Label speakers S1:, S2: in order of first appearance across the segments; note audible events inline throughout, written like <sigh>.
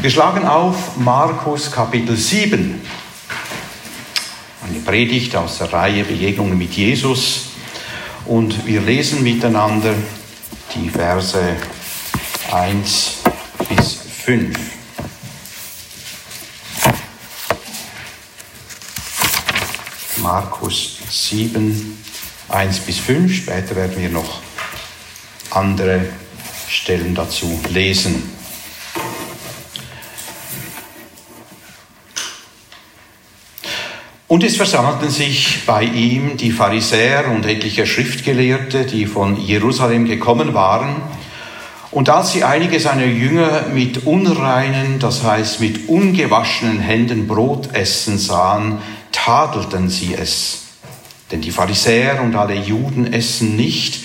S1: Wir schlagen auf Markus Kapitel 7. Eine Predigt aus der Reihe Begegnungen mit Jesus. Und wir lesen miteinander die Verse 1 bis 5. Markus 7, 1 bis 5. Später werden wir noch andere Stellen dazu lesen. Und es versammelten sich bei ihm die Pharisäer und etliche Schriftgelehrte, die von Jerusalem gekommen waren. Und als sie einige seiner Jünger mit unreinen, das heißt mit ungewaschenen Händen Brot essen sahen, tadelten sie es. Denn die Pharisäer und alle Juden essen nicht,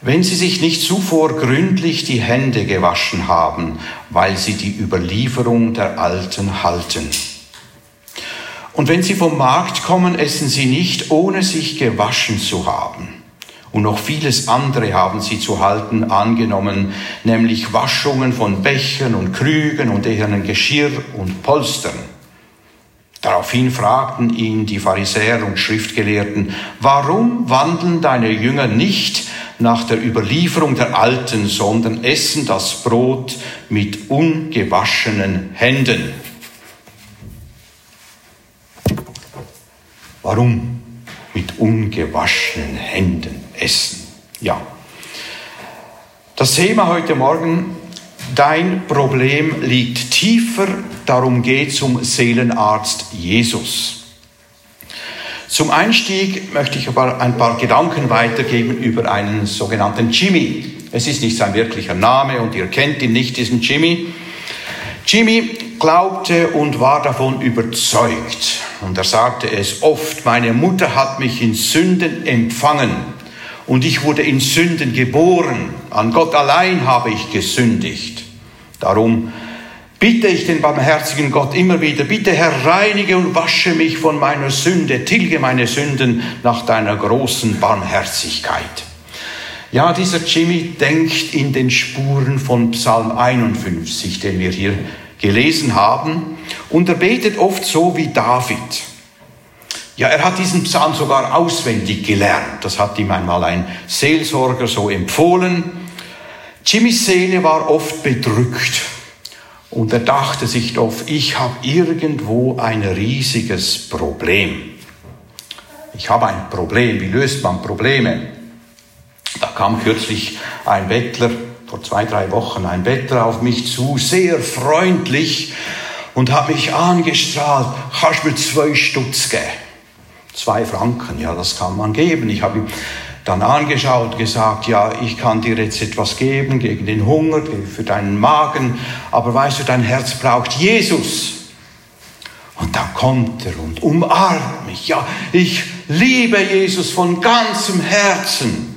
S1: wenn sie sich nicht zuvor gründlich die Hände gewaschen haben, weil sie die Überlieferung der Alten halten. Und wenn sie vom Markt kommen, essen sie nicht, ohne sich gewaschen zu haben. Und noch vieles andere haben sie zu halten angenommen, nämlich Waschungen von Bechern und Krügen und ehernen Geschirr und Polstern. Daraufhin fragten ihn die Pharisäer und Schriftgelehrten, warum wandeln deine Jünger nicht nach der Überlieferung der Alten, sondern essen das Brot mit ungewaschenen Händen? Warum mit ungewaschenen Händen essen? Ja. Das Thema heute Morgen, dein Problem liegt tiefer, darum geht es um Seelenarzt Jesus. Zum Einstieg möchte ich aber ein paar Gedanken weitergeben über einen sogenannten Jimmy. Es ist nicht sein wirklicher Name und ihr kennt ihn nicht, diesen Jimmy. Jimmy glaubte und war davon überzeugt. Und er sagte es oft, meine Mutter hat mich in Sünden empfangen und ich wurde in Sünden geboren. An Gott allein habe ich gesündigt. Darum bitte ich den barmherzigen Gott immer wieder, bitte Herr, reinige und wasche mich von meiner Sünde, tilge meine Sünden nach deiner großen Barmherzigkeit. Ja, dieser Jimmy denkt in den Spuren von Psalm 51, den wir hier gelesen haben. Und er betet oft so wie David. Ja, er hat diesen Psalm sogar auswendig gelernt. Das hat ihm einmal ein Seelsorger so empfohlen. Jimmys Seele war oft bedrückt und er dachte sich oft, ich habe irgendwo ein riesiges Problem. Ich habe ein Problem. Wie löst man Probleme? Da kam kürzlich ein Bettler vor zwei, drei Wochen ein Bettler auf mich zu, sehr freundlich und hat mich angestrahlt, kannst mir zwei Stutz geben. Zwei Franken, ja, das kann man geben. Ich habe ihm dann angeschaut, gesagt, ja, ich kann dir jetzt etwas geben gegen den Hunger, für deinen Magen, aber weißt du, dein Herz braucht Jesus. Und dann kommt er und umarmt mich. Ja, ich liebe Jesus von ganzem Herzen.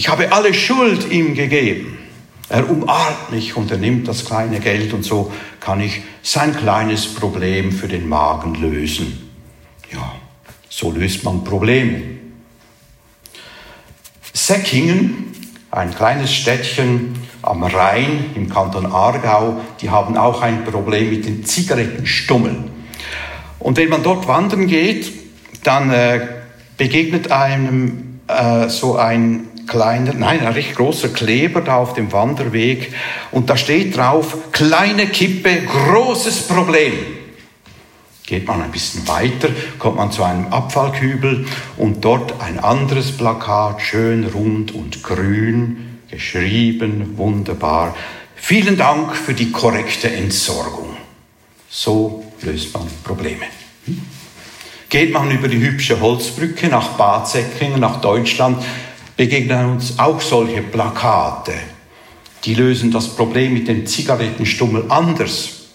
S1: Ich habe alle Schuld ihm gegeben. Er umarmt mich und er nimmt das kleine Geld und so kann ich sein kleines Problem für den Magen lösen. Ja, so löst man Probleme. Säckingen, ein kleines Städtchen am Rhein im Kanton Aargau, die haben auch ein Problem mit den Zigarettenstummeln. Und wenn man dort wandern geht, dann äh, begegnet einem äh, so ein kleiner, nein, ein recht großer Kleber da auf dem Wanderweg und da steht drauf, kleine Kippe, großes Problem. Geht man ein bisschen weiter, kommt man zu einem Abfallkübel und dort ein anderes Plakat, schön rund und grün, geschrieben, wunderbar. Vielen Dank für die korrekte Entsorgung. So löst man Probleme. Hm? Geht man über die hübsche Holzbrücke nach Bad Säckingen, nach Deutschland, begegnen uns auch solche Plakate. Die lösen das Problem mit dem Zigarettenstummel anders.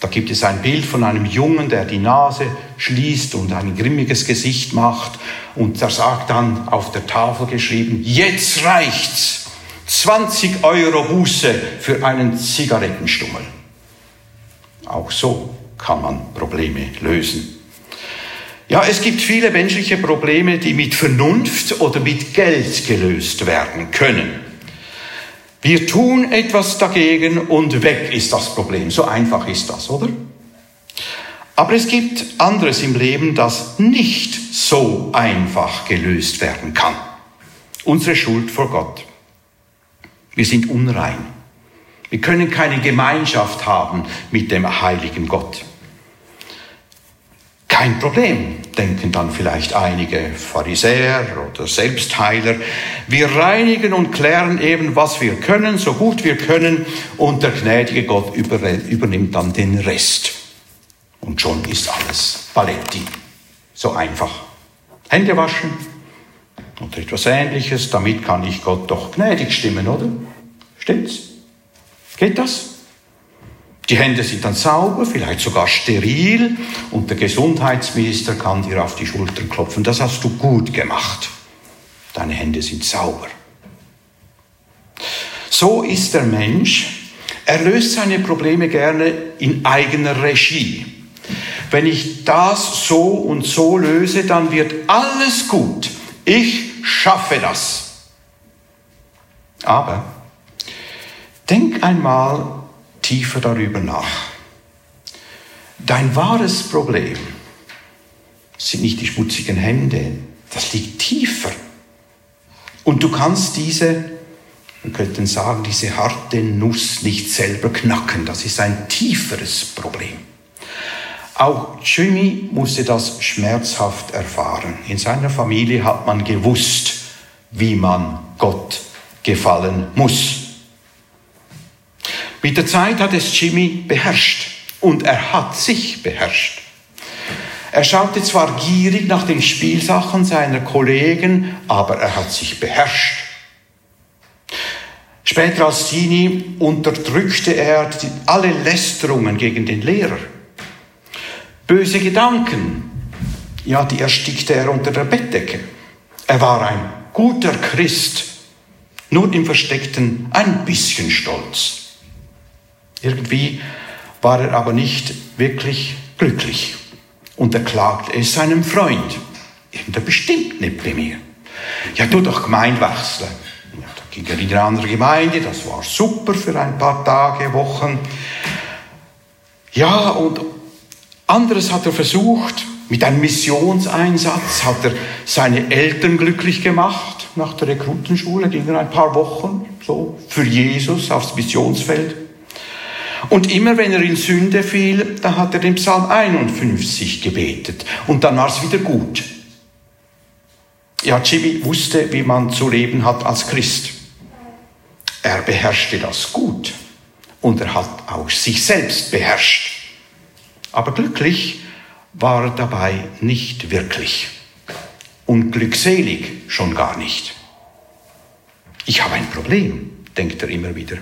S1: Da gibt es ein Bild von einem Jungen, der die Nase schließt und ein grimmiges Gesicht macht und der sagt dann auf der Tafel geschrieben, jetzt reicht's. 20 Euro Buße für einen Zigarettenstummel. Auch so kann man Probleme lösen. Ja, es gibt viele menschliche Probleme, die mit Vernunft oder mit Geld gelöst werden können. Wir tun etwas dagegen und weg ist das Problem. So einfach ist das, oder? Aber es gibt anderes im Leben, das nicht so einfach gelöst werden kann. Unsere Schuld vor Gott. Wir sind unrein. Wir können keine Gemeinschaft haben mit dem heiligen Gott. Kein Problem, denken dann vielleicht einige Pharisäer oder Selbstheiler. Wir reinigen und klären eben, was wir können, so gut wir können, und der gnädige Gott übernimmt dann den Rest. Und schon ist alles Paletti. So einfach. Hände waschen oder etwas ähnliches, damit kann ich Gott doch gnädig stimmen, oder? Stimmt's? Geht das? Die Hände sind dann sauber, vielleicht sogar steril und der Gesundheitsminister kann dir auf die Schultern klopfen. Das hast du gut gemacht. Deine Hände sind sauber. So ist der Mensch. Er löst seine Probleme gerne in eigener Regie. Wenn ich das so und so löse, dann wird alles gut. Ich schaffe das. Aber denk einmal tiefer darüber nach. Dein wahres Problem sind nicht die schmutzigen Hände, das liegt tiefer. Und du kannst diese, wir könnten sagen, diese harte Nuss nicht selber knacken. Das ist ein tieferes Problem. Auch Jimmy musste das schmerzhaft erfahren. In seiner Familie hat man gewusst, wie man Gott gefallen muss. Mit der Zeit hat es Jimmy beherrscht und er hat sich beherrscht. Er schaute zwar gierig nach den Spielsachen seiner Kollegen, aber er hat sich beherrscht. Später als Teenie unterdrückte er alle Lästerungen gegen den Lehrer. Böse Gedanken, ja, die erstickte er unter der Bettdecke. Er war ein guter Christ, nur im Versteckten ein bisschen stolz. Irgendwie war er aber nicht wirklich glücklich und er klagte es seinem Freund. Irgendwer bestimmt nicht bei mir. Ja, tu doch Gemeinde wechseln. Ja, da ging er in eine andere Gemeinde, das war super für ein paar Tage, Wochen. Ja, und anderes hat er versucht, mit einem Missionseinsatz hat er seine Eltern glücklich gemacht. Nach der Rekrutenschule ging er ein paar Wochen so für Jesus aufs Missionsfeld. Und immer wenn er in Sünde fiel, da hat er den Psalm 51 gebetet. Und dann war es wieder gut. Ja, Chibi wusste, wie man zu leben hat als Christ. Er beherrschte das gut. Und er hat auch sich selbst beherrscht. Aber glücklich war er dabei nicht wirklich. Und glückselig schon gar nicht. Ich habe ein Problem, denkt er immer wieder.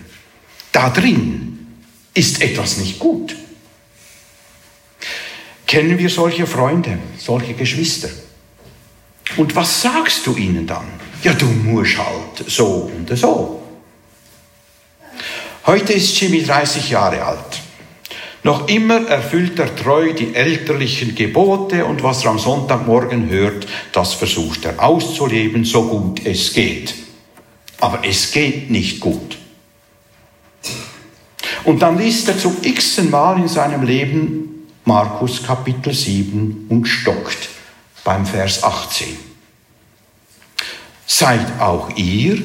S1: Da drin ist etwas nicht gut. Kennen wir solche Freunde, solche Geschwister? Und was sagst du ihnen dann? Ja, du musst halt so und so. Heute ist Jimmy 30 Jahre alt. Noch immer erfüllt er treu die elterlichen Gebote und was er am Sonntagmorgen hört, das versucht er auszuleben, so gut es geht. Aber es geht nicht gut. Und dann liest er zum x Mal in seinem Leben Markus Kapitel 7 und stockt beim Vers 18. Seid auch ihr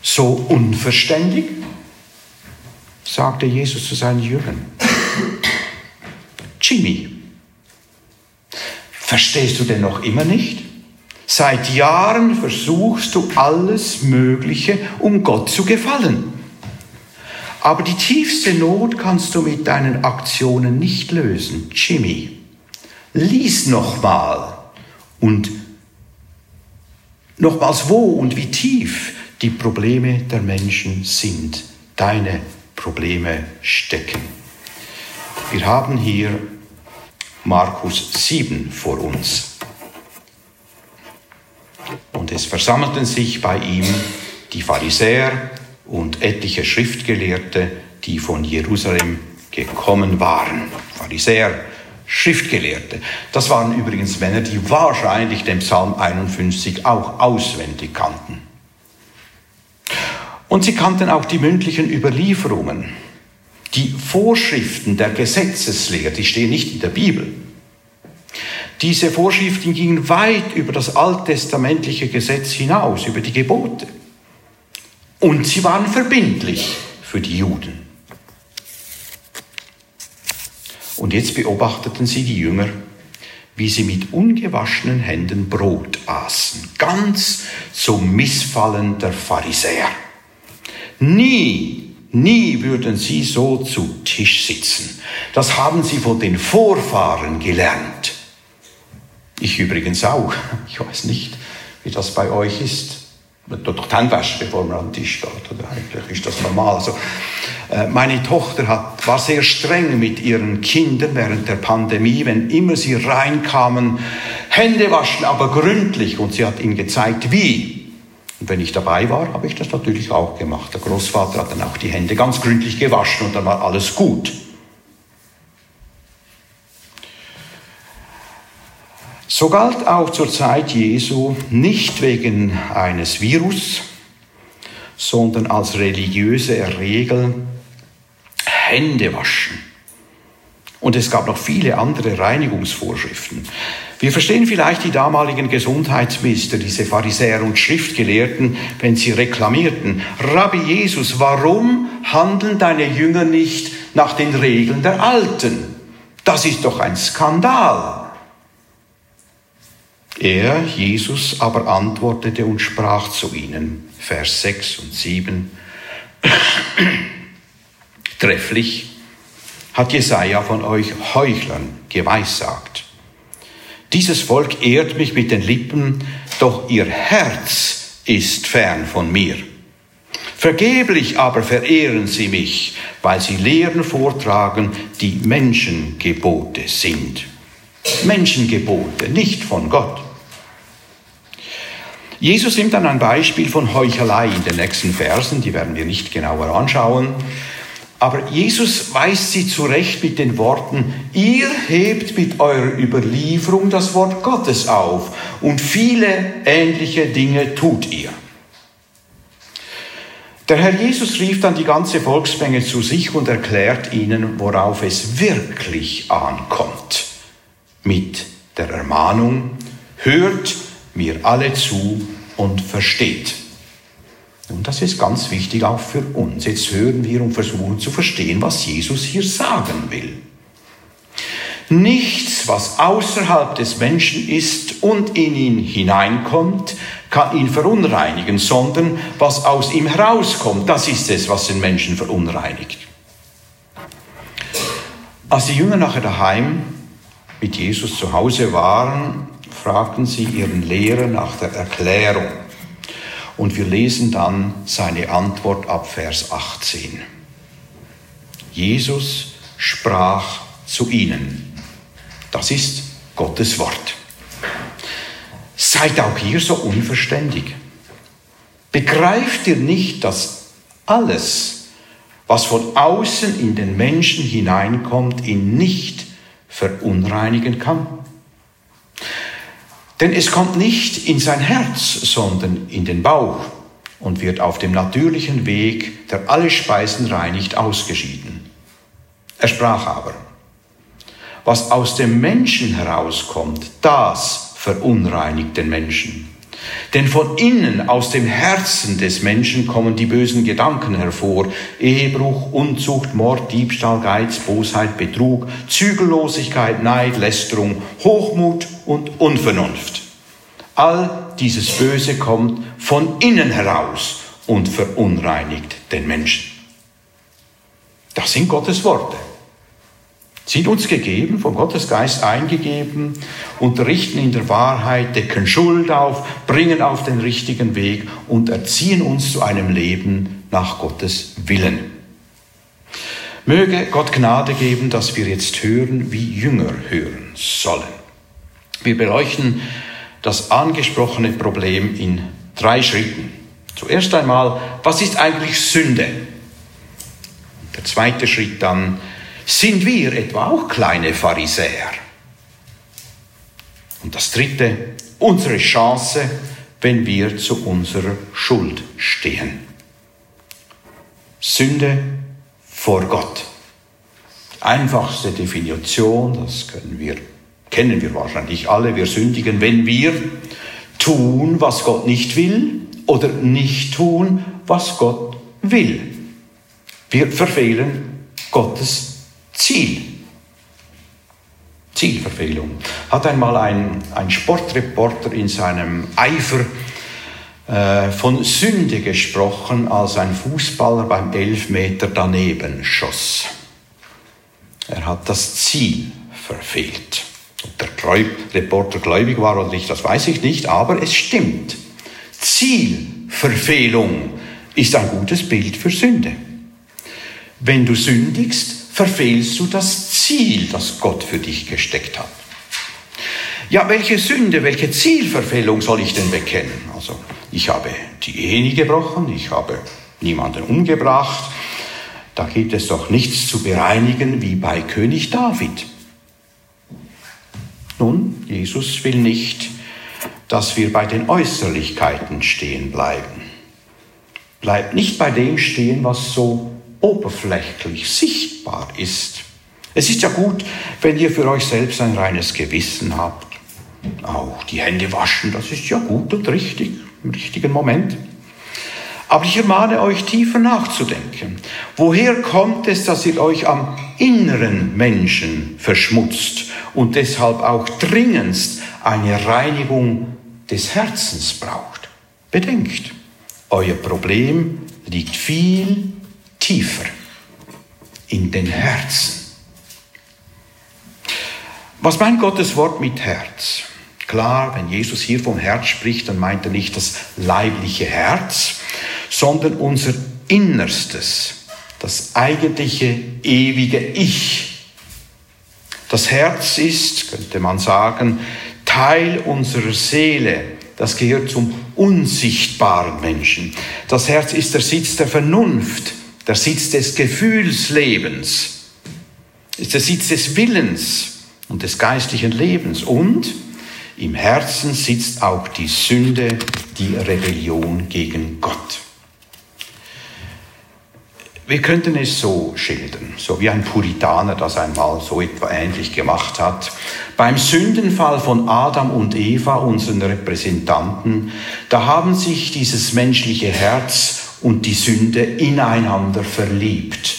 S1: so unverständig? sagte Jesus zu seinen Jüngern. Jimmy, verstehst du denn noch immer nicht? Seit Jahren versuchst du alles Mögliche, um Gott zu gefallen. Aber die tiefste Not kannst du mit deinen Aktionen nicht lösen. Jimmy, lies nochmal und nochmals wo und wie tief die Probleme der Menschen sind. Deine Probleme stecken. Wir haben hier Markus 7 vor uns. Und es versammelten sich bei ihm die Pharisäer, und etliche Schriftgelehrte, die von Jerusalem gekommen waren. Pharisäer, Schriftgelehrte. Das waren übrigens Männer, die wahrscheinlich den Psalm 51 auch auswendig kannten. Und sie kannten auch die mündlichen Überlieferungen. Die Vorschriften der Gesetzeslehre, die stehen nicht in der Bibel. Diese Vorschriften gingen weit über das alttestamentliche Gesetz hinaus, über die Gebote. Und sie waren verbindlich für die Juden. Und jetzt beobachteten sie die Jünger, wie sie mit ungewaschenen Händen Brot aßen, ganz zum Missfallen der Pharisäer. Nie, nie würden sie so zu Tisch sitzen. Das haben sie von den Vorfahren gelernt. Ich übrigens auch. Ich weiß nicht, wie das bei euch ist. Man tut doch die Hände waschen, bevor man am Tisch steht. Oder eigentlich ist das normal. Also, äh, meine Tochter hat, war sehr streng mit ihren Kindern während der Pandemie, wenn immer sie reinkamen, Hände waschen, aber gründlich. Und sie hat ihnen gezeigt, wie. Und wenn ich dabei war, habe ich das natürlich auch gemacht. Der Großvater hat dann auch die Hände ganz gründlich gewaschen und dann war alles gut. So galt auch zur Zeit Jesu nicht wegen eines Virus, sondern als religiöse Regel Hände waschen. Und es gab noch viele andere Reinigungsvorschriften. Wir verstehen vielleicht die damaligen Gesundheitsminister, diese Pharisäer und Schriftgelehrten, wenn sie reklamierten, Rabbi Jesus, warum handeln deine Jünger nicht nach den Regeln der Alten? Das ist doch ein Skandal. Er, Jesus, aber antwortete und sprach zu ihnen, Vers 6 und 7, <clears throat> trefflich hat Jesaja von euch Heuchlern geweissagt. Dieses Volk ehrt mich mit den Lippen, doch ihr Herz ist fern von mir. Vergeblich aber verehren sie mich, weil sie Lehren vortragen, die Menschengebote sind. Menschengebote, nicht von Gott. Jesus nimmt dann ein Beispiel von Heuchelei in den nächsten Versen, die werden wir nicht genauer anschauen. Aber Jesus weist sie zurecht mit den Worten, ihr hebt mit eurer Überlieferung das Wort Gottes auf und viele ähnliche Dinge tut ihr. Der Herr Jesus rief dann die ganze Volksmenge zu sich und erklärt ihnen, worauf es wirklich ankommt. Mit der Ermahnung, hört mir alle zu und versteht. Und das ist ganz wichtig auch für uns. Jetzt hören wir und versuchen zu verstehen, was Jesus hier sagen will. Nichts, was außerhalb des Menschen ist und in ihn hineinkommt, kann ihn verunreinigen, sondern was aus ihm herauskommt, das ist es, was den Menschen verunreinigt. Als die Jünger nachher daheim mit Jesus zu Hause waren, fragten sie ihren Lehrer nach der Erklärung. Und wir lesen dann seine Antwort ab Vers 18. Jesus sprach zu ihnen. Das ist Gottes Wort. Seid auch hier so unverständig. Begreift ihr nicht, dass alles, was von außen in den Menschen hineinkommt, ihn nicht verunreinigen kann? Denn es kommt nicht in sein Herz, sondern in den Bauch und wird auf dem natürlichen Weg, der alle Speisen reinigt, ausgeschieden. Er sprach aber, was aus dem Menschen herauskommt, das verunreinigt den Menschen. Denn von innen, aus dem Herzen des Menschen kommen die bösen Gedanken hervor. Ehebruch, Unzucht, Mord, Diebstahl, Geiz, Bosheit, Betrug, Zügellosigkeit, Neid, Lästerung, Hochmut und Unvernunft. All dieses Böse kommt von innen heraus und verunreinigt den Menschen. Das sind Gottes Worte sind uns gegeben, von Gottes Geist eingegeben, unterrichten in der Wahrheit, decken Schuld auf, bringen auf den richtigen Weg und erziehen uns zu einem Leben nach Gottes Willen. Möge Gott Gnade geben, dass wir jetzt hören, wie Jünger hören sollen. Wir beleuchten das angesprochene Problem in drei Schritten. Zuerst einmal, was ist eigentlich Sünde? Der zweite Schritt dann, sind wir etwa auch kleine Pharisäer? Und das Dritte, unsere Chance, wenn wir zu unserer Schuld stehen. Sünde vor Gott. Einfachste Definition, das können wir, kennen wir wahrscheinlich alle, wir sündigen, wenn wir tun, was Gott nicht will oder nicht tun, was Gott will. Wir verfehlen Gottes Ziel. Zielverfehlung. Hat einmal ein, ein Sportreporter in seinem Eifer äh, von Sünde gesprochen, als ein Fußballer beim Elfmeter daneben schoss. Er hat das Ziel verfehlt. Ob der Reporter gläubig war oder nicht, das weiß ich nicht, aber es stimmt. Zielverfehlung ist ein gutes Bild für Sünde. Wenn du sündigst, verfehlst du das Ziel, das Gott für dich gesteckt hat. Ja, welche Sünde, welche Zielverfehlung soll ich denn bekennen? Also, ich habe die Ehe nie gebrochen, ich habe niemanden umgebracht. Da gibt es doch nichts zu bereinigen wie bei König David. Nun, Jesus will nicht, dass wir bei den Äußerlichkeiten stehen bleiben. Bleibt nicht bei dem stehen, was so oberflächlich sichtbar ist. Es ist ja gut, wenn ihr für euch selbst ein reines Gewissen habt. Auch die Hände waschen, das ist ja gut und richtig, im richtigen Moment. Aber ich ermahne euch tiefer nachzudenken. Woher kommt es, dass ihr euch am inneren Menschen verschmutzt und deshalb auch dringendst eine Reinigung des Herzens braucht? Bedenkt, euer Problem liegt viel tiefer in den Herzen. Was meint Gottes Wort mit Herz? Klar, wenn Jesus hier vom Herz spricht, dann meint er nicht das leibliche Herz, sondern unser Innerstes, das eigentliche ewige Ich. Das Herz ist, könnte man sagen, Teil unserer Seele. Das gehört zum unsichtbaren Menschen. Das Herz ist der Sitz der Vernunft, der Sitz des Gefühlslebens, ist der Sitz des Willens und des geistlichen Lebens. Und im Herzen sitzt auch die Sünde, die Rebellion gegen Gott. Wir könnten es so schildern, so wie ein Puritaner das einmal so etwa ähnlich gemacht hat. Beim Sündenfall von Adam und Eva, unseren Repräsentanten, da haben sich dieses menschliche Herz und die Sünde ineinander verliebt.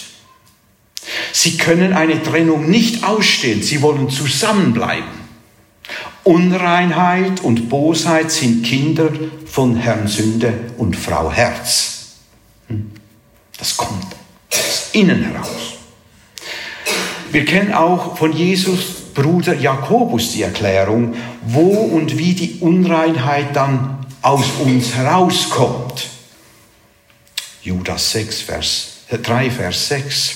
S1: Sie können eine Trennung nicht ausstehen, sie wollen zusammenbleiben. Unreinheit und Bosheit sind Kinder von Herrn Sünde und Frau Herz. Hm? Das kommt aus innen heraus. Wir kennen auch von Jesus Bruder Jakobus die Erklärung, wo und wie die Unreinheit dann aus uns herauskommt. Judas 6, Vers, 3, Vers 6.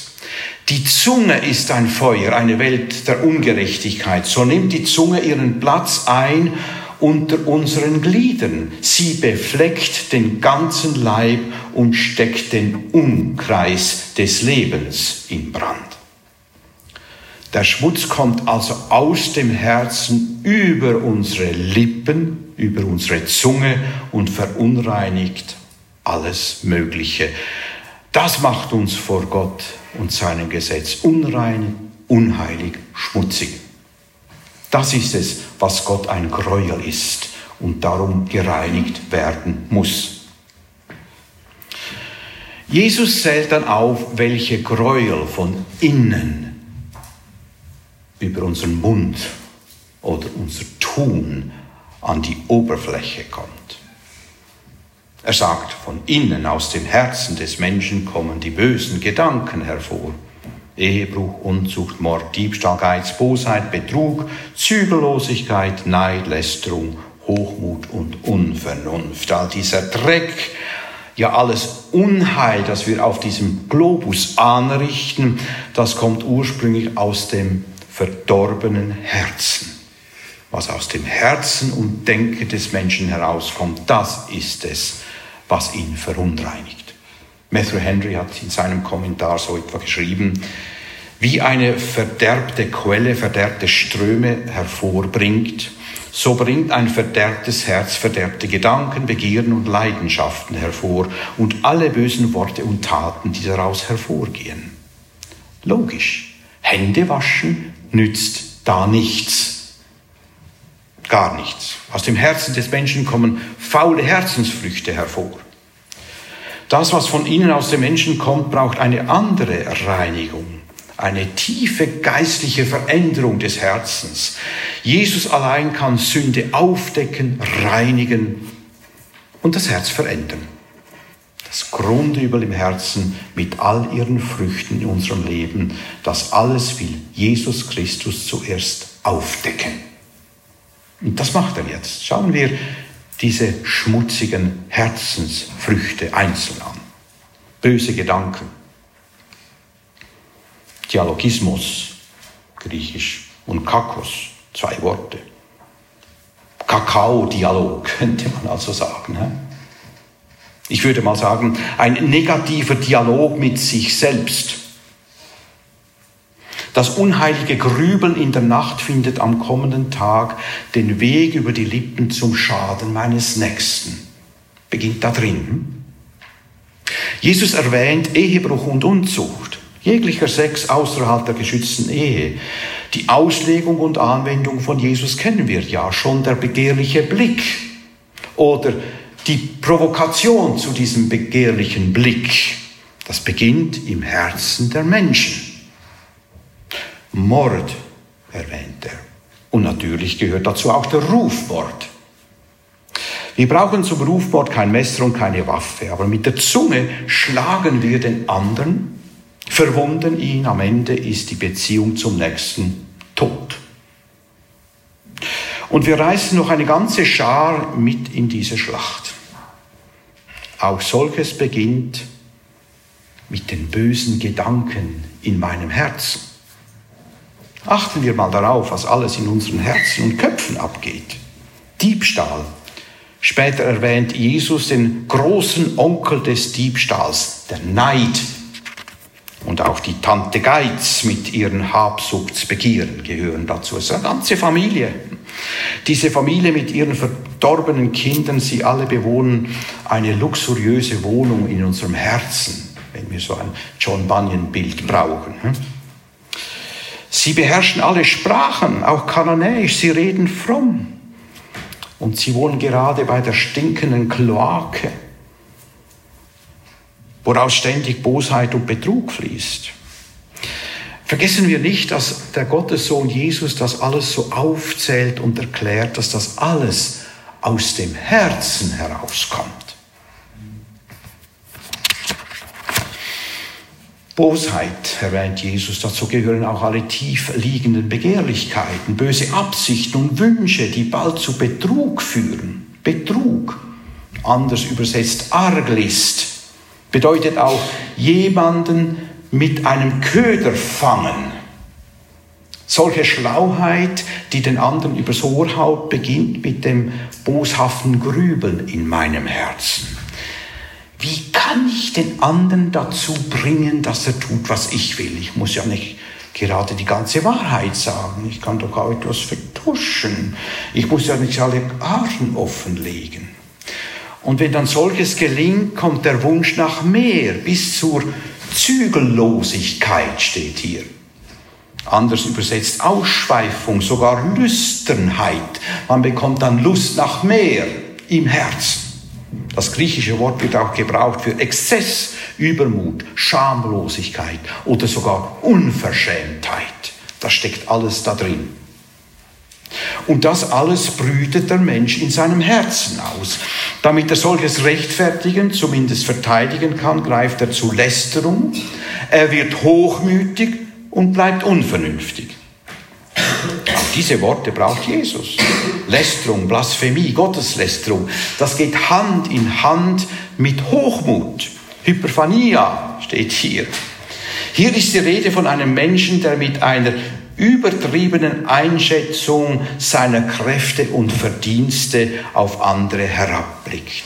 S1: Die Zunge ist ein Feuer, eine Welt der Ungerechtigkeit. So nimmt die Zunge ihren Platz ein unter unseren Gliedern. Sie befleckt den ganzen Leib und steckt den Umkreis des Lebens in Brand. Der Schmutz kommt also aus dem Herzen über unsere Lippen, über unsere Zunge und verunreinigt alles Mögliche. Das macht uns vor Gott und seinem Gesetz unrein, unheilig, schmutzig. Das ist es, was Gott ein Gräuel ist und darum gereinigt werden muss. Jesus zählt dann auf, welche Gräuel von innen über unseren Mund oder unser Tun an die Oberfläche kommt. Er sagt, von innen aus den Herzen des Menschen kommen die bösen Gedanken hervor. Ehebruch, Unzucht, Mord, Diebstahl, Geiz, Bosheit, Betrug, Zügellosigkeit, Neid, Lästerung, Hochmut und Unvernunft. All dieser Dreck, ja alles Unheil, das wir auf diesem Globus anrichten, das kommt ursprünglich aus dem verdorbenen Herzen. Was aus dem Herzen und Denken des Menschen herauskommt, das ist es, was ihn verunreinigt. Matthew Henry hat in seinem Kommentar so etwa geschrieben, wie eine verderbte Quelle verderbte Ströme hervorbringt, so bringt ein verderbtes Herz verderbte Gedanken, Begierden und Leidenschaften hervor und alle bösen Worte und Taten, die daraus hervorgehen. Logisch, Hände waschen nützt da nichts. Gar nichts. Aus dem Herzen des Menschen kommen faule Herzensfrüchte hervor. Das, was von innen aus dem Menschen kommt, braucht eine andere Reinigung eine tiefe geistliche Veränderung des Herzens. Jesus allein kann Sünde aufdecken, reinigen und das Herz verändern. Das Grundübel im Herzen mit all ihren Früchten in unserem Leben, das alles will Jesus Christus zuerst aufdecken. Und das macht er jetzt. Schauen wir diese schmutzigen Herzensfrüchte einzeln an. Böse Gedanken, Dialogismus, griechisch, und Kakos, zwei Worte. Kakao-Dialog <laughs> könnte man also sagen. Ich würde mal sagen, ein negativer Dialog mit sich selbst. Das unheilige Grübeln in der Nacht findet am kommenden Tag den Weg über die Lippen zum Schaden meines Nächsten. Beginnt da drin. Jesus erwähnt Ehebruch und Unzucht. Jeglicher Sex außerhalb der geschützten Ehe. Die Auslegung und Anwendung von Jesus kennen wir ja schon, der begehrliche Blick oder die Provokation zu diesem begehrlichen Blick. Das beginnt im Herzen der Menschen. Mord erwähnt er. Und natürlich gehört dazu auch der Rufmord. Wir brauchen zum Rufmord kein Messer und keine Waffe, aber mit der Zunge schlagen wir den anderen verwunden ihn, am Ende ist die Beziehung zum Nächsten tot. Und wir reißen noch eine ganze Schar mit in diese Schlacht. Auch solches beginnt mit den bösen Gedanken in meinem Herzen. Achten wir mal darauf, was alles in unseren Herzen und Köpfen abgeht. Diebstahl. Später erwähnt Jesus den großen Onkel des Diebstahls, der Neid und auch die Tante Geiz mit ihren Habsuchtsbegieren gehören dazu. Es ist eine ganze Familie. Diese Familie mit ihren verdorbenen Kindern, sie alle bewohnen eine luxuriöse Wohnung in unserem Herzen, wenn wir so ein John Bunyan-Bild brauchen. Sie beherrschen alle Sprachen, auch Kananäisch, sie reden fromm. Und sie wohnen gerade bei der stinkenden Kloake woraus ständig Bosheit und Betrug fließt. Vergessen wir nicht, dass der Gottessohn Jesus das alles so aufzählt und erklärt, dass das alles aus dem Herzen herauskommt. Bosheit erwähnt Jesus, dazu gehören auch alle tief liegenden Begehrlichkeiten, böse Absichten und Wünsche, die bald zu Betrug führen. Betrug, anders übersetzt Arglist, bedeutet auch jemanden mit einem Köder fangen. Solche Schlauheit, die den anderen übers Ohr haut, beginnt mit dem boshaften Grübeln in meinem Herzen. Den anderen dazu bringen, dass er tut, was ich will? Ich muss ja nicht gerade die ganze Wahrheit sagen. Ich kann doch auch etwas vertuschen. Ich muss ja nicht alle Karten offenlegen. Und wenn dann solches gelingt, kommt der Wunsch nach mehr, bis zur Zügellosigkeit steht hier. Anders übersetzt Ausschweifung, sogar Lüsternheit. Man bekommt dann Lust nach mehr im Herzen. Das griechische Wort wird auch gebraucht für Exzess, Übermut, Schamlosigkeit oder sogar Unverschämtheit. Das steckt alles da drin. Und das alles brütet der Mensch in seinem Herzen aus. Damit er solches rechtfertigen, zumindest verteidigen kann, greift er zu Lästerung. Er wird hochmütig und bleibt unvernünftig. Auch diese Worte braucht Jesus. Lästerung, Blasphemie, Gotteslästerung, das geht Hand in Hand mit Hochmut. Hyperphania steht hier. Hier ist die Rede von einem Menschen, der mit einer übertriebenen Einschätzung seiner Kräfte und Verdienste auf andere herabblickt.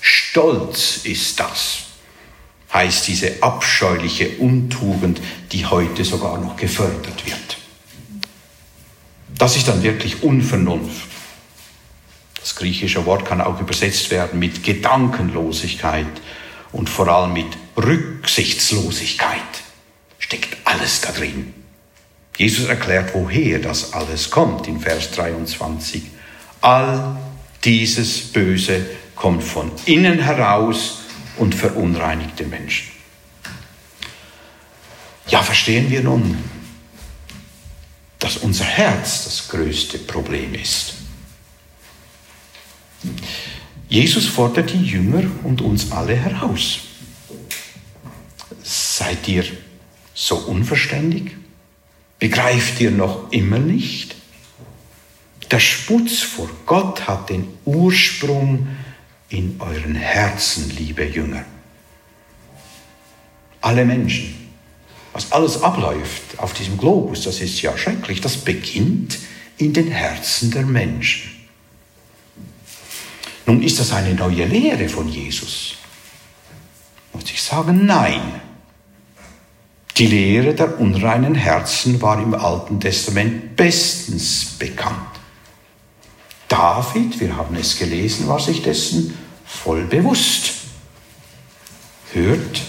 S1: Stolz ist das, heißt diese abscheuliche Untugend, die heute sogar noch gefördert wird. Das ist dann wirklich Unvernunft. Das griechische Wort kann auch übersetzt werden mit Gedankenlosigkeit und vor allem mit Rücksichtslosigkeit. Steckt alles da drin. Jesus erklärt, woher das alles kommt in Vers 23. All dieses Böse kommt von innen heraus und verunreinigt den Menschen. Ja, verstehen wir nun, dass unser Herz das größte Problem ist. Jesus fordert die Jünger und uns alle heraus. Seid ihr so unverständig? Begreift ihr noch immer nicht? Der Sputz vor Gott hat den Ursprung in euren Herzen, liebe Jünger. Alle Menschen, was alles abläuft auf diesem Globus, das ist ja schrecklich, das beginnt in den Herzen der Menschen. Nun ist das eine neue Lehre von Jesus. Muss ich sagen, nein. Die Lehre der unreinen Herzen war im Alten Testament bestens bekannt. David, wir haben es gelesen, war sich dessen voll bewusst. Hört,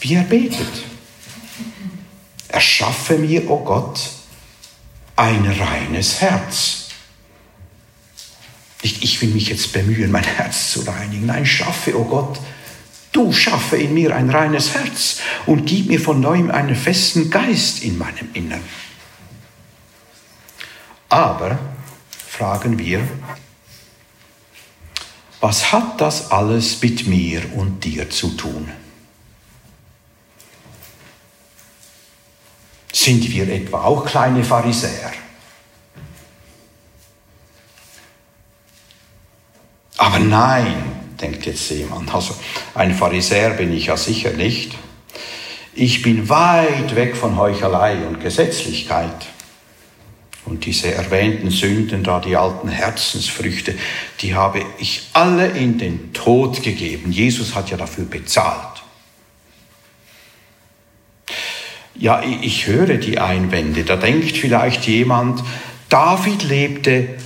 S1: wie er betet. Erschaffe mir, o oh Gott, ein reines Herz. Nicht, ich will mich jetzt bemühen, mein Herz zu reinigen. Nein, schaffe, o oh Gott, Du schaffe in mir ein reines Herz und gib mir von neuem einen festen Geist in meinem Innern. Aber, fragen wir, was hat das alles mit mir und dir zu tun? Sind wir etwa auch kleine Pharisäer? Aber nein, denkt jetzt jemand. Also ein Pharisäer bin ich ja sicher nicht. Ich bin weit weg von Heuchelei und Gesetzlichkeit. Und diese erwähnten Sünden, da die alten Herzensfrüchte, die habe ich alle in den Tod gegeben. Jesus hat ja dafür bezahlt. Ja, ich höre die Einwände. Da denkt vielleicht jemand, David lebte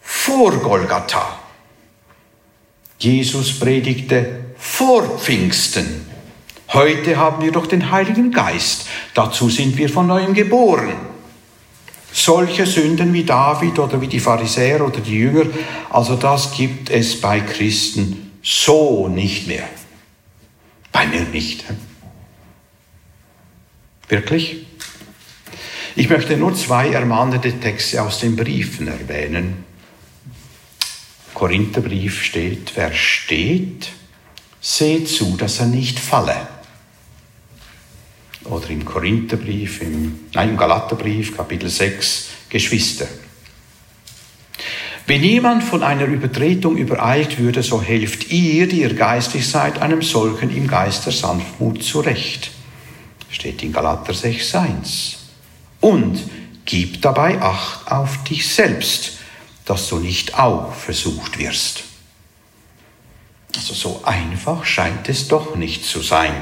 S1: vor Golgatha. Jesus predigte vor Pfingsten. Heute haben wir doch den Heiligen Geist. Dazu sind wir von neuem geboren. Solche Sünden wie David oder wie die Pharisäer oder die Jünger, also das gibt es bei Christen so nicht mehr. Bei mir nicht. Wirklich? Ich möchte nur zwei ermahnende Texte aus den Briefen erwähnen. Korintherbrief steht, wer steht, seht zu, dass er nicht falle. Oder im Korintherbrief, im, nein, im Galaterbrief, Kapitel 6, Geschwister. Wenn jemand von einer Übertretung übereilt würde, so helft ihr, die ihr geistig seid, einem solchen im Geist der Sanftmut zurecht. Steht in Galater 6, 1. Und gib dabei Acht auf dich selbst dass du nicht auch versucht wirst. Also so einfach scheint es doch nicht zu sein.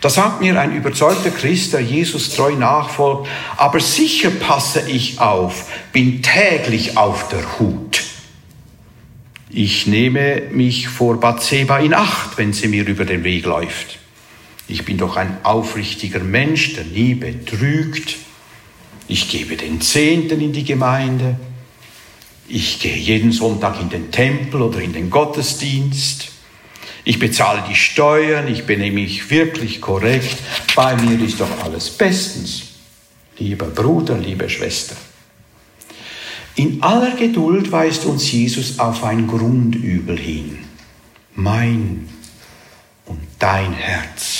S1: Da sagt mir ein überzeugter Christ, der Jesus treu nachfolgt, aber sicher passe ich auf, bin täglich auf der Hut. Ich nehme mich vor Bathseba in Acht, wenn sie mir über den Weg läuft. Ich bin doch ein aufrichtiger Mensch, der nie betrügt. Ich gebe den Zehnten in die Gemeinde. Ich gehe jeden Sonntag in den Tempel oder in den Gottesdienst. Ich bezahle die Steuern, ich benehme mich wirklich korrekt. Bei mir ist doch alles bestens. Lieber Bruder, liebe Schwester. In aller Geduld weist uns Jesus auf ein Grundübel hin. Mein und dein Herz.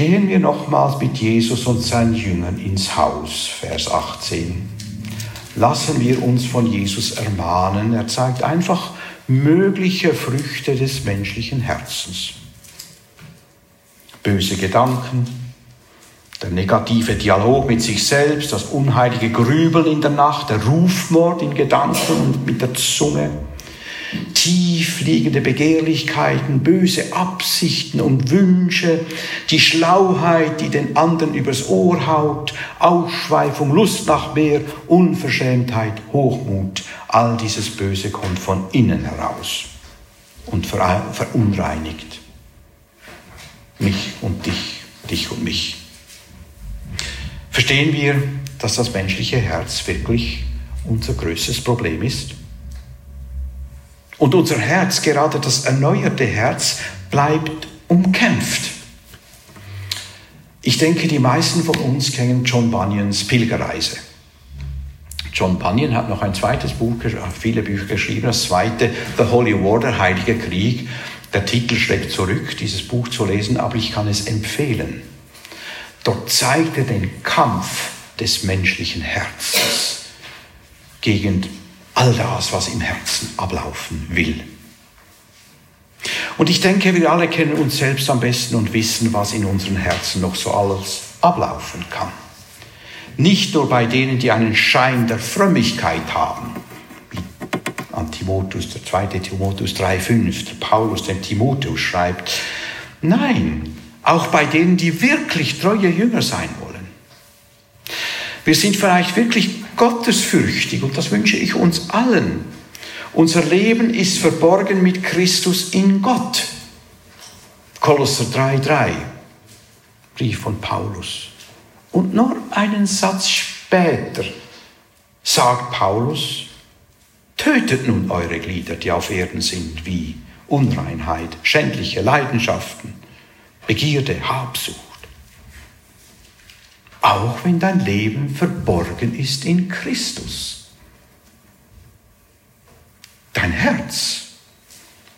S1: Gehen wir nochmals mit Jesus und seinen Jüngern ins Haus, Vers 18. Lassen wir uns von Jesus ermahnen. Er zeigt einfach mögliche Früchte des menschlichen Herzens. Böse Gedanken, der negative Dialog mit sich selbst, das unheilige Grübeln in der Nacht, der Rufmord in Gedanken und mit der Zunge, tief liegende Begehrlichkeiten, böse Absichten und Wünsche, die Schlauheit, die den anderen übers Ohr haut, Ausschweifung, Lust nach mehr, Unverschämtheit, Hochmut, all dieses Böse kommt von innen heraus und verunreinigt mich und dich, dich und mich. Verstehen wir, dass das menschliche Herz wirklich unser größtes Problem ist? Und unser Herz, gerade das erneuerte Herz, bleibt umkämpft. Ich denke, die meisten von uns kennen John Bunyans Pilgerreise. John Bunyan hat noch ein zweites Buch, viele Bücher geschrieben, das zweite, The Holy War, der Heilige Krieg. Der Titel schlägt zurück, dieses Buch zu lesen, aber ich kann es empfehlen. Dort zeigt er den Kampf des menschlichen Herzens gegen all das, was im Herzen ablaufen will. Und ich denke, wir alle kennen uns selbst am besten und wissen, was in unseren Herzen noch so alles ablaufen kann. Nicht nur bei denen, die einen Schein der Frömmigkeit haben, wie an Timotheus, der zweite Timotheus 3,5, der Paulus dem Timotheus schreibt. Nein, auch bei denen, die wirklich treue Jünger sein wollen. Wir sind vielleicht wirklich gottesfürchtig und das wünsche ich uns allen. Unser Leben ist verborgen mit Christus in Gott. Kolosser 3,3, Brief von Paulus. Und nur einen Satz später sagt Paulus, tötet nun eure Glieder, die auf Erden sind, wie Unreinheit, schändliche Leidenschaften, Begierde, Habsucht. Auch wenn dein Leben verborgen ist in Christus. Dein Herz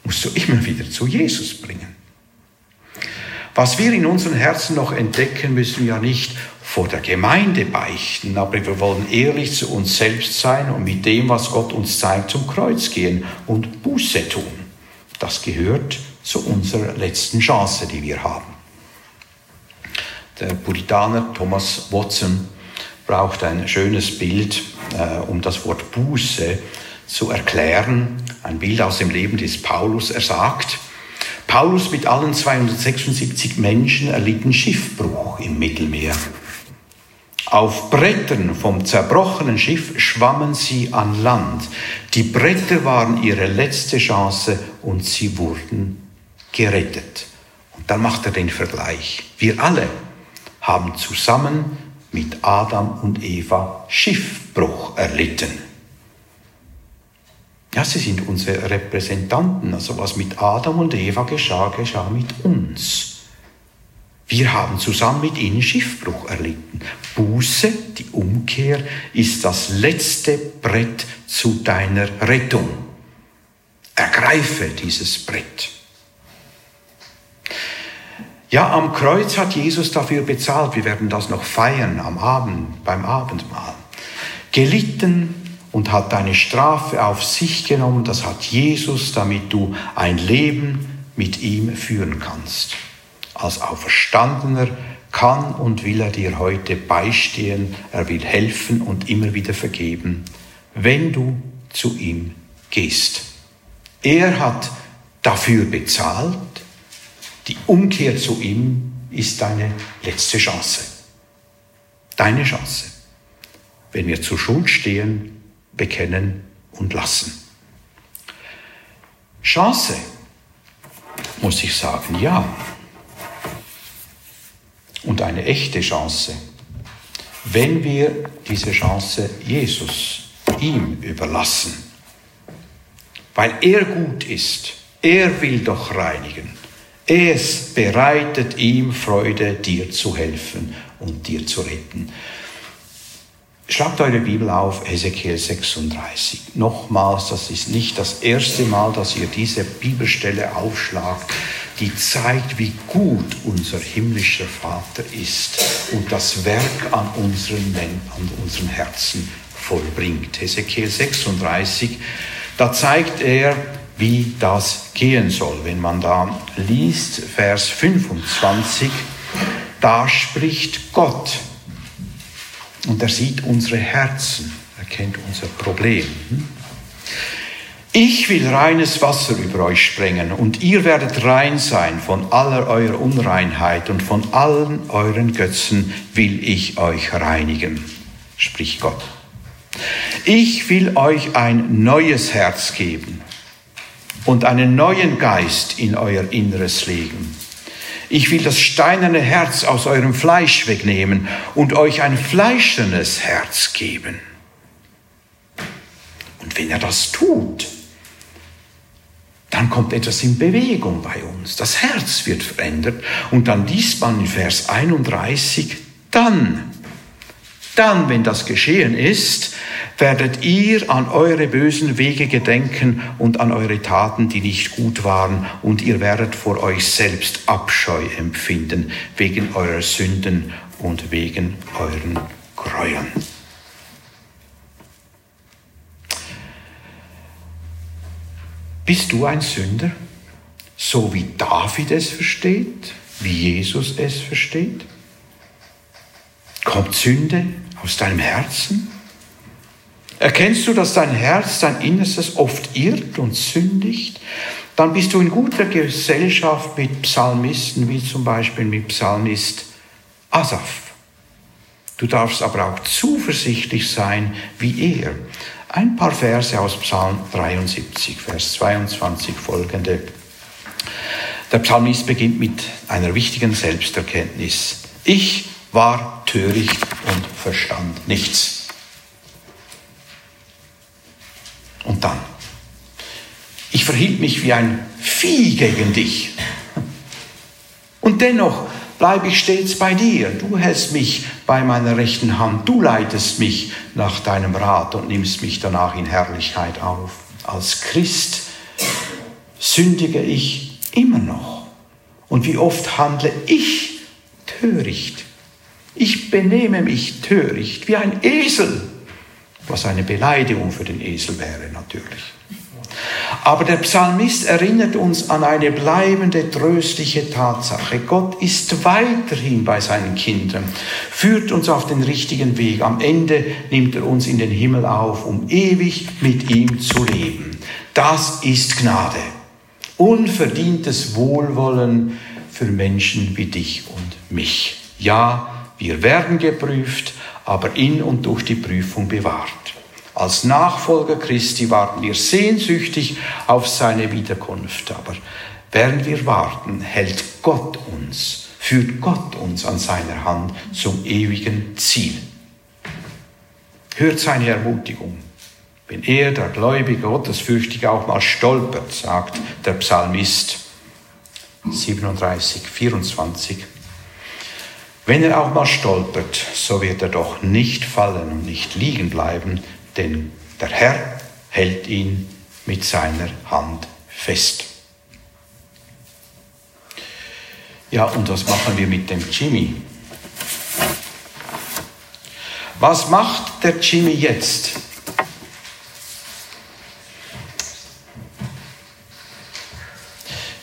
S1: musst du immer wieder zu Jesus bringen. Was wir in unseren Herzen noch entdecken, müssen wir ja nicht vor der Gemeinde beichten, aber wir wollen ehrlich zu uns selbst sein und mit dem, was Gott uns zeigt, zum Kreuz gehen und Buße tun. Das gehört zu unserer letzten Chance, die wir haben. Der Puritaner Thomas Watson braucht ein schönes Bild, äh, um das Wort Buße zu erklären. Ein Bild aus dem Leben des Paulus. Er sagt, Paulus mit allen 276 Menschen erlitten Schiffbruch im Mittelmeer. Auf Brettern vom zerbrochenen Schiff schwammen sie an Land. Die Bretter waren ihre letzte Chance und sie wurden gerettet. Und dann macht er den Vergleich. Wir alle haben zusammen mit Adam und Eva Schiffbruch erlitten. Ja, sie sind unsere Repräsentanten. Also was mit Adam und Eva geschah, geschah mit uns. Wir haben zusammen mit ihnen Schiffbruch erlitten. Buße, die Umkehr, ist das letzte Brett zu deiner Rettung. Ergreife dieses Brett. Ja, am Kreuz hat Jesus dafür bezahlt. Wir werden das noch feiern am Abend, beim Abendmahl. Gelitten und hat deine Strafe auf sich genommen. Das hat Jesus, damit du ein Leben mit ihm führen kannst als Auferstandener kann und will er dir heute beistehen, er will helfen und immer wieder vergeben, wenn du zu ihm gehst. Er hat dafür bezahlt, die Umkehr zu ihm ist deine letzte Chance. Deine Chance. Wenn wir zur Schuld stehen, bekennen und lassen. Chance, muss ich sagen, ja und eine echte Chance, wenn wir diese Chance Jesus, ihm überlassen. Weil er gut ist, er will doch reinigen. Es bereitet ihm Freude, dir zu helfen und dir zu retten. Schlagt eure Bibel auf, Ezekiel 36. Nochmals, das ist nicht das erste Mal, dass ihr diese Bibelstelle aufschlagt die zeigt, wie gut unser himmlischer Vater ist und das Werk an unseren, an unseren Herzen vollbringt. Hesekiel 36, da zeigt er, wie das gehen soll. Wenn man da liest, Vers 25, da spricht Gott und er sieht unsere Herzen, er kennt unser Problem. Ich will reines Wasser über euch sprengen und ihr werdet rein sein von aller eurer Unreinheit und von allen euren Götzen will ich euch reinigen, spricht Gott. Ich will euch ein neues Herz geben und einen neuen Geist in euer Inneres legen. Ich will das steinerne Herz aus eurem Fleisch wegnehmen und euch ein fleischernes Herz geben. Und wenn er das tut, dann kommt etwas in Bewegung bei uns. Das Herz wird verändert und dann liest man in Vers 31, dann, dann, wenn das geschehen ist, werdet ihr an eure bösen Wege gedenken und an eure Taten, die nicht gut waren, und ihr werdet vor euch selbst Abscheu empfinden wegen eurer Sünden und wegen euren Gräueln. Bist du ein Sünder, so wie David es versteht, wie Jesus es versteht? Kommt Sünde aus deinem Herzen? Erkennst du, dass dein Herz, dein Innerstes oft irrt und sündigt? Dann bist du in guter Gesellschaft mit Psalmisten, wie zum Beispiel mit Psalmist Asaf. Du darfst aber auch zuversichtlich sein wie er. Ein paar Verse aus Psalm 73, Vers 22 folgende. Der Psalmist beginnt mit einer wichtigen Selbsterkenntnis. Ich war töricht und verstand nichts. Und dann, ich verhielt mich wie ein Vieh gegen dich. Und dennoch bleibe ich stets bei dir. Du hältst mich bei meiner rechten Hand. Du leitest mich nach deinem Rat und nimmst mich danach in Herrlichkeit auf. Als Christ sündige ich immer noch. Und wie oft handle ich töricht. Ich benehme mich töricht wie ein Esel, was eine Beleidigung für den Esel wäre natürlich. Aber der Psalmist erinnert uns an eine bleibende, tröstliche Tatsache. Gott ist weiterhin bei seinen Kindern, führt uns auf den richtigen Weg. Am Ende nimmt er uns in den Himmel auf, um ewig mit ihm zu leben. Das ist Gnade. Unverdientes Wohlwollen für Menschen wie dich und mich. Ja, wir werden geprüft, aber in und durch die Prüfung bewahrt. Als Nachfolger Christi warten wir sehnsüchtig auf seine Wiederkunft. Aber während wir warten, hält Gott uns, führt Gott uns an seiner Hand zum ewigen Ziel. Hört seine Ermutigung. Wenn er, der Gläubige, Gottesfürchtige, auch mal stolpert, sagt der Psalmist 37, 24, wenn er auch mal stolpert, so wird er doch nicht fallen und nicht liegen bleiben, denn der Herr hält ihn mit seiner Hand fest. Ja, und was machen wir mit dem Jimmy? Was macht der Jimmy jetzt?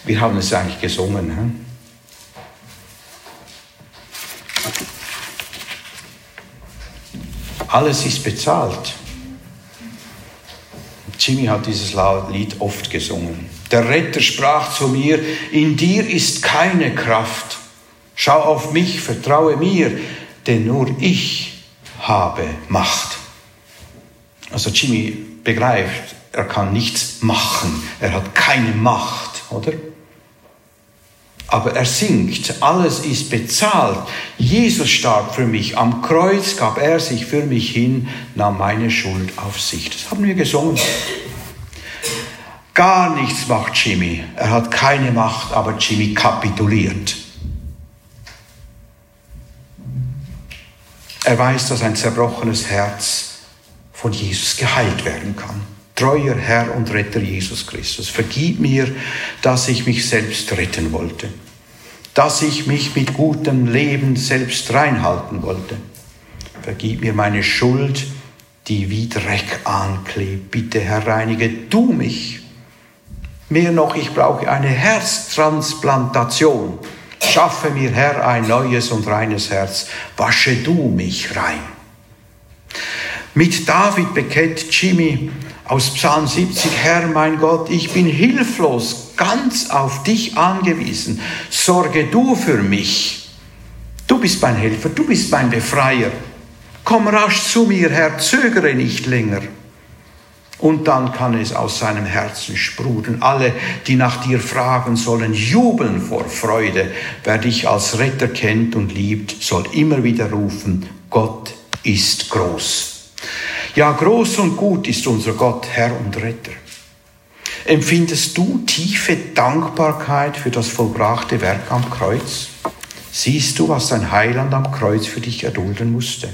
S1: Wir haben es eigentlich gesungen. Hm? Alles ist bezahlt. Jimmy hat dieses Lied oft gesungen. Der Retter sprach zu mir, in dir ist keine Kraft. Schau auf mich, vertraue mir, denn nur ich habe Macht. Also Jimmy begreift, er kann nichts machen, er hat keine Macht, oder? Aber er singt, alles ist bezahlt. Jesus starb für mich, am Kreuz gab er sich für mich hin, nahm meine Schuld auf sich. Das haben wir gesungen. Gar nichts macht Jimmy. Er hat keine Macht, aber Jimmy kapituliert. Er weiß, dass ein zerbrochenes Herz von Jesus geheilt werden kann. Treuer Herr und Retter Jesus Christus, vergib mir, dass ich mich selbst retten wollte, dass ich mich mit gutem Leben selbst reinhalten wollte. Vergib mir meine Schuld, die wie Dreck anklebt. Bitte, Herr, reinige du mich. Mehr noch, ich brauche eine Herztransplantation. Schaffe mir, Herr, ein neues und reines Herz. Wasche du mich rein. Mit David bekennt Jimmy aus Psalm 70, Herr mein Gott, ich bin hilflos, ganz auf dich angewiesen. Sorge du für mich. Du bist mein Helfer, du bist mein Befreier. Komm rasch zu mir, Herr, zögere nicht länger. Und dann kann es aus seinem Herzen sprudeln. Alle, die nach dir fragen, sollen jubeln vor Freude. Wer dich als Retter kennt und liebt, soll immer wieder rufen, Gott ist groß. Ja, groß und gut ist unser Gott, Herr und Retter. Empfindest du tiefe Dankbarkeit für das vollbrachte Werk am Kreuz? Siehst du, was dein Heiland am Kreuz für dich erdulden musste?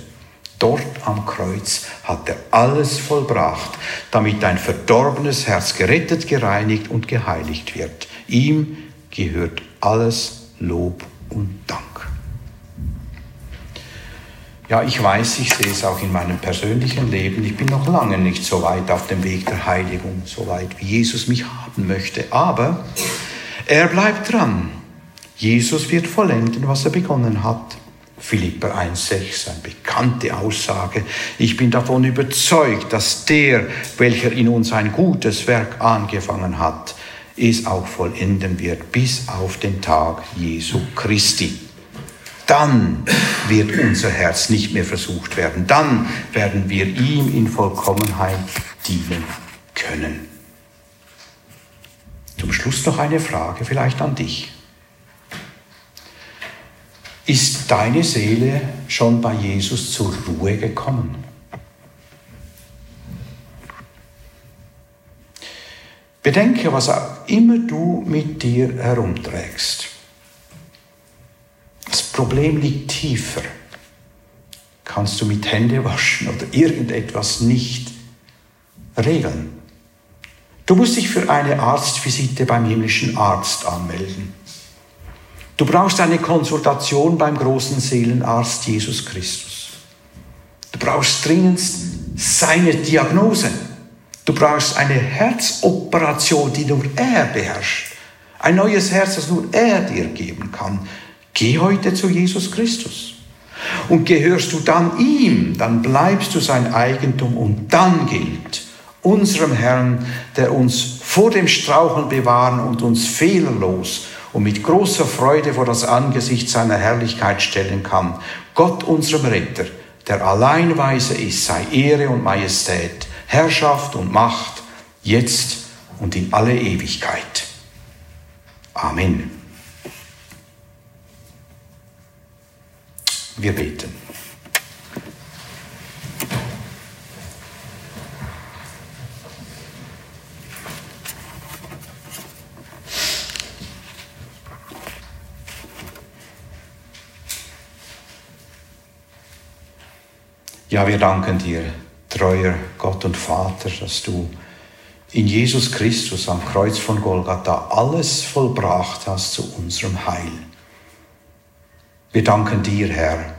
S1: Dort am Kreuz hat er alles vollbracht, damit dein verdorbenes Herz gerettet, gereinigt und geheiligt wird. Ihm gehört alles Lob und Dank. Ja, ich weiß, ich sehe es auch in meinem persönlichen Leben. Ich bin noch lange nicht so weit auf dem Weg der Heiligung, so weit wie Jesus mich haben möchte. Aber er bleibt dran. Jesus wird vollenden, was er begonnen hat. Philipper 1,6, eine bekannte Aussage. Ich bin davon überzeugt, dass der, welcher in uns ein gutes Werk angefangen hat, es auch vollenden wird bis auf den Tag Jesu Christi dann wird unser Herz nicht mehr versucht werden. Dann werden wir ihm in Vollkommenheit dienen können. Zum Schluss noch eine Frage vielleicht an dich. Ist deine Seele schon bei Jesus zur Ruhe gekommen? Bedenke, was auch immer du mit dir herumträgst. Problem liegt tiefer. Kannst du mit Hände waschen oder irgendetwas nicht regeln? Du musst dich für eine Arztvisite beim himmlischen Arzt anmelden. Du brauchst eine Konsultation beim großen Seelenarzt Jesus Christus. Du brauchst dringend seine Diagnose. Du brauchst eine Herzoperation, die nur er beherrscht. Ein neues Herz, das nur er dir geben kann. Geh heute zu Jesus Christus. Und gehörst du dann ihm, dann bleibst du sein Eigentum und dann gilt unserem Herrn, der uns vor dem Straucheln bewahren und uns fehlerlos und mit großer Freude vor das Angesicht seiner Herrlichkeit stellen kann. Gott unserem Retter, der allein weise ist, sei Ehre und Majestät, Herrschaft und Macht, jetzt und in alle Ewigkeit. Amen. Wir beten. Ja, wir danken dir, treuer Gott und Vater, dass du in Jesus Christus am Kreuz von Golgatha alles vollbracht hast zu unserem Heil. Wir danken dir, Herr,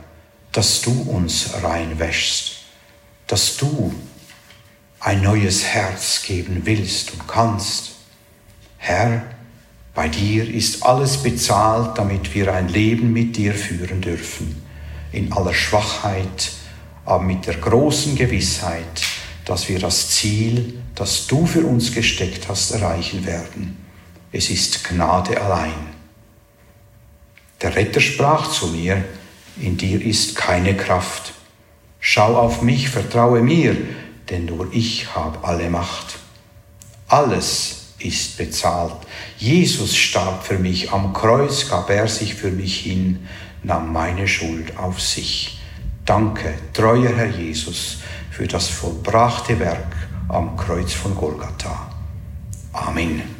S1: dass du uns reinwäschst, dass du ein neues Herz geben willst und kannst. Herr, bei dir ist alles bezahlt, damit wir ein Leben mit dir führen dürfen, in aller Schwachheit, aber mit der großen Gewissheit, dass wir das Ziel, das du für uns gesteckt hast, erreichen werden. Es ist Gnade allein. Der Retter sprach zu mir, in dir ist keine Kraft. Schau auf mich, vertraue mir, denn nur ich habe alle Macht. Alles ist bezahlt. Jesus starb für mich, am Kreuz gab er sich für mich hin, nahm meine Schuld auf sich. Danke, treuer Herr Jesus, für das vollbrachte Werk am Kreuz von Golgatha. Amen.